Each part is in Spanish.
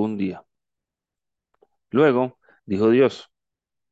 un día. Luego dijo Dios,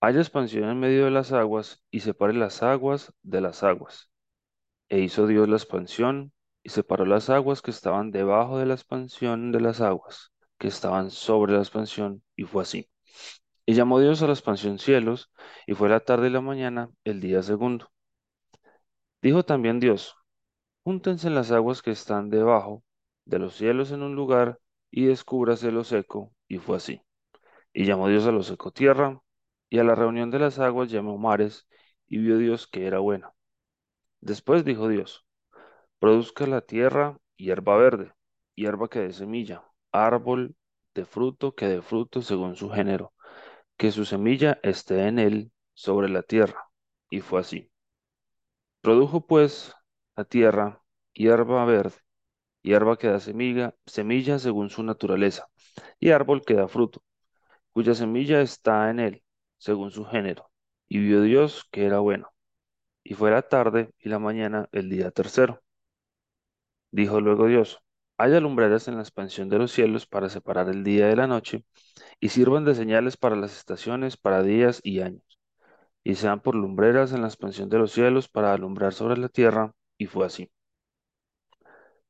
haya expansión en medio de las aguas, y separe las aguas de las aguas. E hizo Dios la expansión, y separó las aguas que estaban debajo de la expansión de las aguas, que estaban sobre la expansión, y fue así. Y llamó Dios a la expansión cielos, y fue la tarde y la mañana el día segundo. Dijo también Dios, júntense las aguas que están debajo de los cielos en un lugar, y descúbrase lo seco, y fue así. Y llamó Dios a lo seco tierra, y a la reunión de las aguas llamó mares, y vio Dios que era buena. Después dijo Dios, produzca la tierra hierba verde, hierba que dé semilla, árbol de fruto que dé fruto según su género, que su semilla esté en él sobre la tierra. Y fue así. Produjo pues la tierra hierba verde, hierba que da semilla, semilla según su naturaleza, y árbol que da fruto, cuya semilla está en él, según su género. Y vio Dios que era bueno. Y fue la tarde y la mañana el día tercero. Dijo luego Dios, haya lumbreras en la expansión de los cielos para separar el día de la noche, y sirvan de señales para las estaciones, para días y años, y sean por lumbreras en la expansión de los cielos para alumbrar sobre la tierra, y fue así.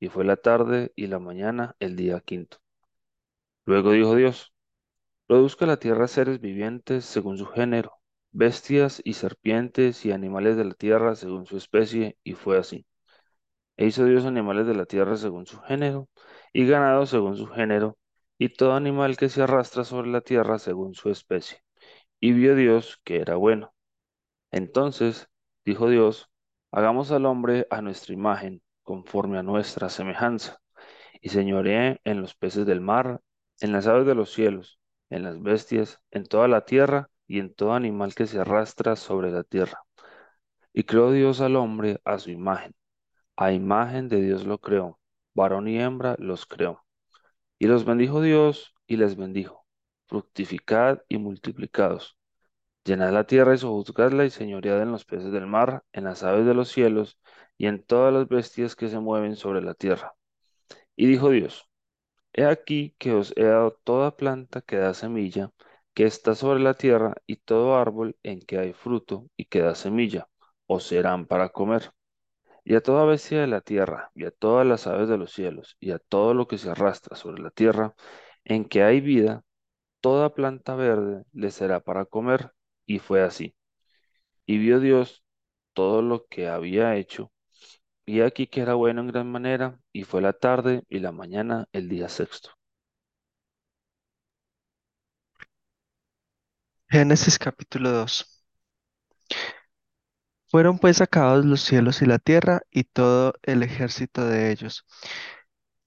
Y fue la tarde y la mañana el día quinto. Luego dijo Dios, produzca la tierra seres vivientes según su género, bestias y serpientes y animales de la tierra según su especie, y fue así. E hizo Dios animales de la tierra según su género, y ganado según su género, y todo animal que se arrastra sobre la tierra según su especie. Y vio Dios que era bueno. Entonces dijo Dios, hagamos al hombre a nuestra imagen, conforme a nuestra semejanza, y señoreé en los peces del mar, en las aves de los cielos, en las bestias, en toda la tierra y en todo animal que se arrastra sobre la tierra. Y creó Dios al hombre a su imagen. A imagen de Dios lo creó, varón y hembra los creó. Y los bendijo Dios y les bendijo, fructificad y multiplicados. Llenad la tierra y sojuzgadla y señoread en los peces del mar, en las aves de los cielos y en todas las bestias que se mueven sobre la tierra. Y dijo Dios, He aquí que os he dado toda planta que da semilla, que está sobre la tierra, y todo árbol en que hay fruto y que da semilla, os serán para comer. Y a toda bestia de la tierra, y a todas las aves de los cielos, y a todo lo que se arrastra sobre la tierra, en que hay vida, toda planta verde le será para comer. Y fue así. Y vio Dios todo lo que había hecho, y aquí que era bueno en gran manera, y fue la tarde y la mañana el día sexto. Génesis capítulo 2. Fueron pues acabados los cielos y la tierra y todo el ejército de ellos.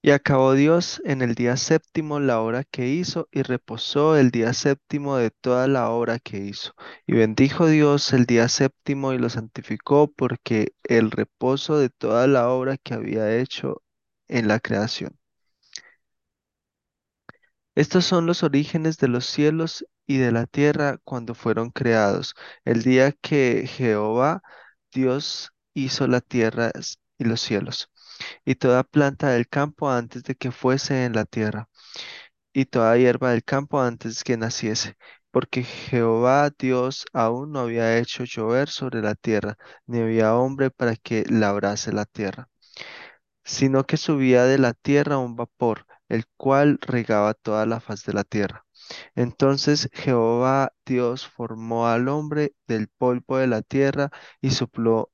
Y acabó Dios en el día séptimo la obra que hizo y reposó el día séptimo de toda la obra que hizo. Y bendijo Dios el día séptimo y lo santificó porque el reposo de toda la obra que había hecho en la creación. Estos son los orígenes de los cielos y de la tierra cuando fueron creados, el día que Jehová Dios hizo la tierra y los cielos, y toda planta del campo antes de que fuese en la tierra, y toda hierba del campo antes que naciese. Porque Jehová Dios aún no había hecho llover sobre la tierra, ni había hombre para que labrase la tierra sino que subía de la tierra un vapor, el cual regaba toda la faz de la tierra. Entonces Jehová Dios formó al hombre del polvo de la tierra y sopló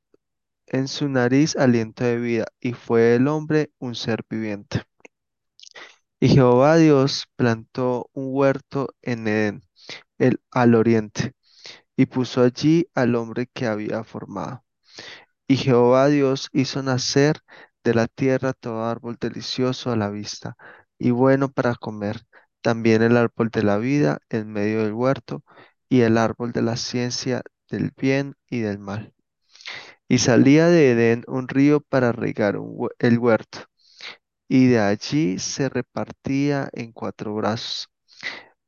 en su nariz aliento de vida, y fue el hombre un ser viviente. Y Jehová Dios plantó un huerto en Edén, el, al oriente, y puso allí al hombre que había formado. Y Jehová Dios hizo nacer de la tierra todo árbol delicioso a la vista y bueno para comer, también el árbol de la vida en medio del huerto y el árbol de la ciencia del bien y del mal. Y salía de Edén un río para regar el huerto, y de allí se repartía en cuatro brazos.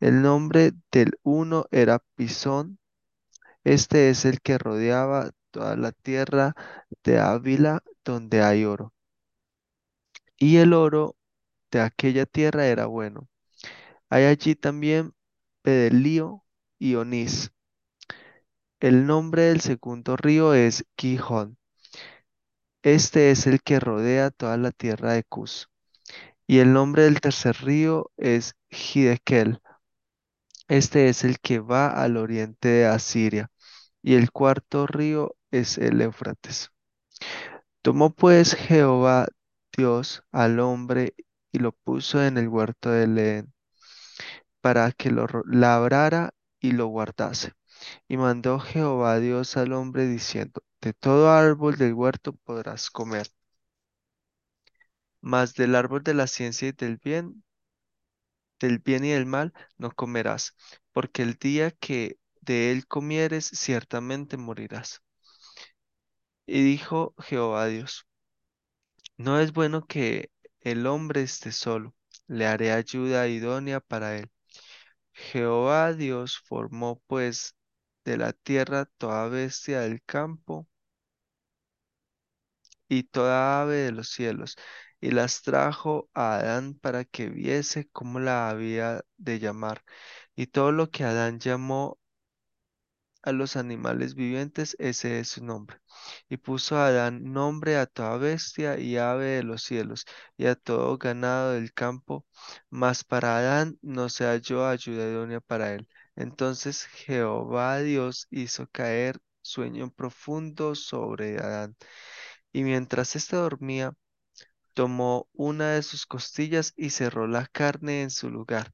El nombre del uno era Pisón, este es el que rodeaba toda la tierra de Ávila donde hay oro. Y el oro de aquella tierra era bueno. Hay allí también Bedelío y Onís. El nombre del segundo río es Gihón. Este es el que rodea toda la tierra de Cus. Y el nombre del tercer río es Hidekel. Este es el que va al oriente de Asiria. Y el cuarto río es el Éufrates. Tomó pues Jehová Dios al hombre y lo puso en el huerto de Edén para que lo labrara y lo guardase. Y mandó Jehová Dios al hombre diciendo, de todo árbol del huerto podrás comer, mas del árbol de la ciencia y del bien, del bien y del mal no comerás, porque el día que de él comieres ciertamente morirás. Y dijo Jehová Dios, no es bueno que el hombre esté solo, le haré ayuda idónea para él. Jehová Dios formó pues de la tierra toda bestia del campo y toda ave de los cielos, y las trajo a Adán para que viese cómo la había de llamar. Y todo lo que Adán llamó a los animales vivientes, ese es su nombre. Y puso Adán nombre a toda bestia y ave de los cielos, y a todo ganado del campo, mas para Adán no se halló ayuda idónea para él. Entonces Jehová Dios hizo caer sueño profundo sobre Adán, y mientras éste dormía, tomó una de sus costillas y cerró la carne en su lugar.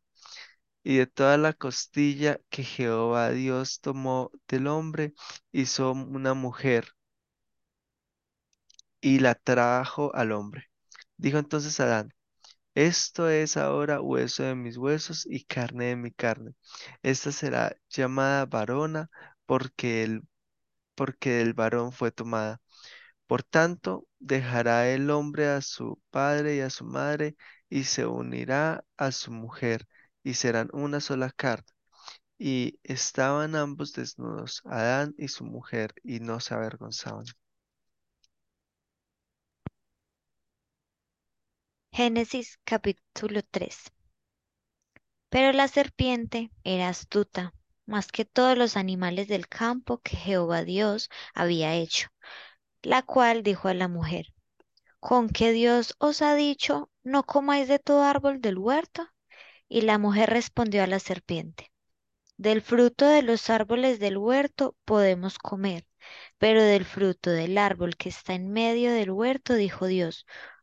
Y de toda la costilla que Jehová Dios tomó del hombre, hizo una mujer y la trajo al hombre. Dijo entonces Adán, esto es ahora hueso de mis huesos y carne de mi carne. Esta será llamada varona porque el, porque del varón fue tomada. Por tanto, dejará el hombre a su padre y a su madre y se unirá a su mujer y serán una sola carne. Y estaban ambos desnudos, Adán y su mujer, y no se avergonzaban. Génesis capítulo 3. Pero la serpiente era astuta, más que todos los animales del campo que Jehová Dios había hecho, la cual dijo a la mujer, ¿con qué Dios os ha dicho, no comáis de todo árbol del huerto? Y la mujer respondió a la serpiente, del fruto de los árboles del huerto podemos comer, pero del fruto del árbol que está en medio del huerto, dijo Dios,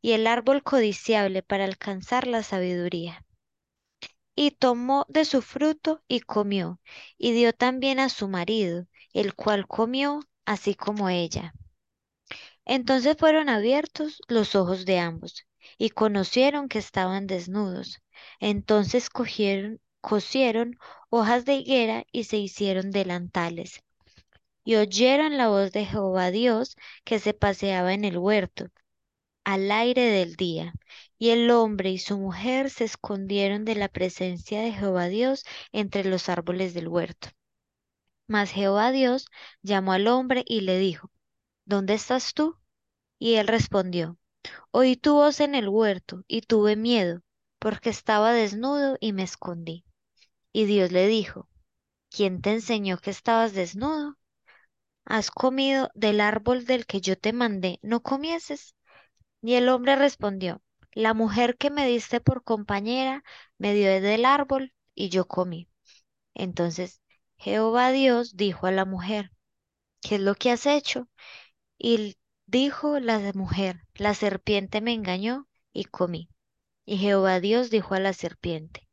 y el árbol codiciable para alcanzar la sabiduría. Y tomó de su fruto y comió, y dio también a su marido, el cual comió así como ella. Entonces fueron abiertos los ojos de ambos y conocieron que estaban desnudos. Entonces cogieron, cosieron hojas de higuera y se hicieron delantales. Y oyeron la voz de Jehová Dios que se paseaba en el huerto al aire del día. Y el hombre y su mujer se escondieron de la presencia de Jehová Dios entre los árboles del huerto. Mas Jehová Dios llamó al hombre y le dijo, ¿Dónde estás tú? Y él respondió, Oí tu voz en el huerto y tuve miedo, porque estaba desnudo y me escondí. Y Dios le dijo, ¿quién te enseñó que estabas desnudo? ¿Has comido del árbol del que yo te mandé, no comieses? Y el hombre respondió, la mujer que me diste por compañera me dio del árbol y yo comí. Entonces Jehová Dios dijo a la mujer, ¿qué es lo que has hecho? Y dijo la mujer, la serpiente me engañó y comí. Y Jehová Dios dijo a la serpiente,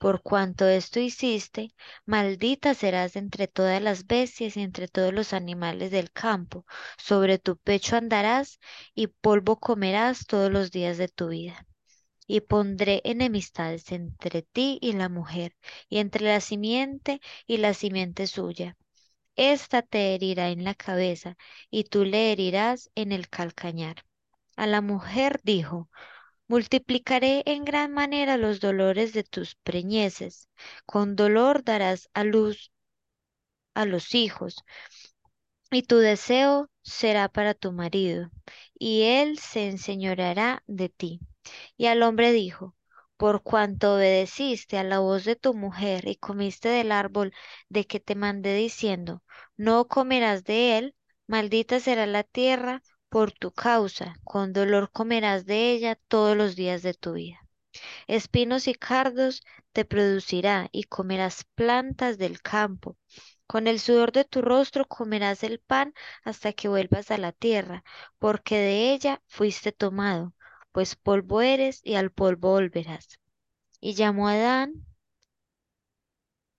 por cuanto esto hiciste, maldita serás entre todas las bestias y entre todos los animales del campo. Sobre tu pecho andarás y polvo comerás todos los días de tu vida. Y pondré enemistades entre ti y la mujer, y entre la simiente y la simiente suya. Esta te herirá en la cabeza, y tú le herirás en el calcañar. A la mujer dijo, Multiplicaré en gran manera los dolores de tus preñeces. Con dolor darás a luz a los hijos, y tu deseo será para tu marido, y él se enseñoreará de ti. Y al hombre dijo, por cuanto obedeciste a la voz de tu mujer y comiste del árbol de que te mandé diciendo, no comerás de él, maldita será la tierra por tu causa, con dolor comerás de ella todos los días de tu vida. Espinos y cardos te producirá y comerás plantas del campo. Con el sudor de tu rostro comerás el pan hasta que vuelvas a la tierra, porque de ella fuiste tomado, pues polvo eres y al polvo volverás. Y llamó a Adán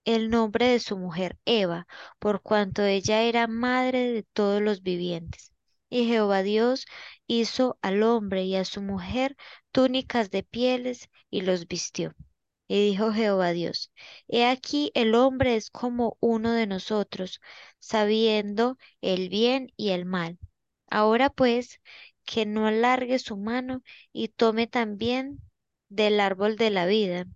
el nombre de su mujer Eva, por cuanto ella era madre de todos los vivientes. Y Jehová Dios hizo al hombre y a su mujer túnicas de pieles y los vistió. Y dijo Jehová Dios, He aquí el hombre es como uno de nosotros, sabiendo el bien y el mal. Ahora pues, que no alargue su mano y tome también del árbol de la vida,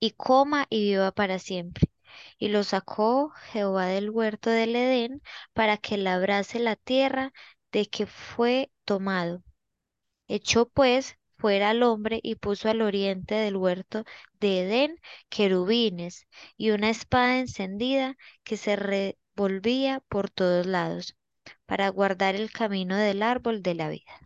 y coma y viva para siempre. Y lo sacó Jehová del huerto del Edén para que labrase la tierra de que fue tomado. Echó pues fuera al hombre y puso al oriente del huerto de Edén querubines y una espada encendida que se revolvía por todos lados para guardar el camino del árbol de la vida.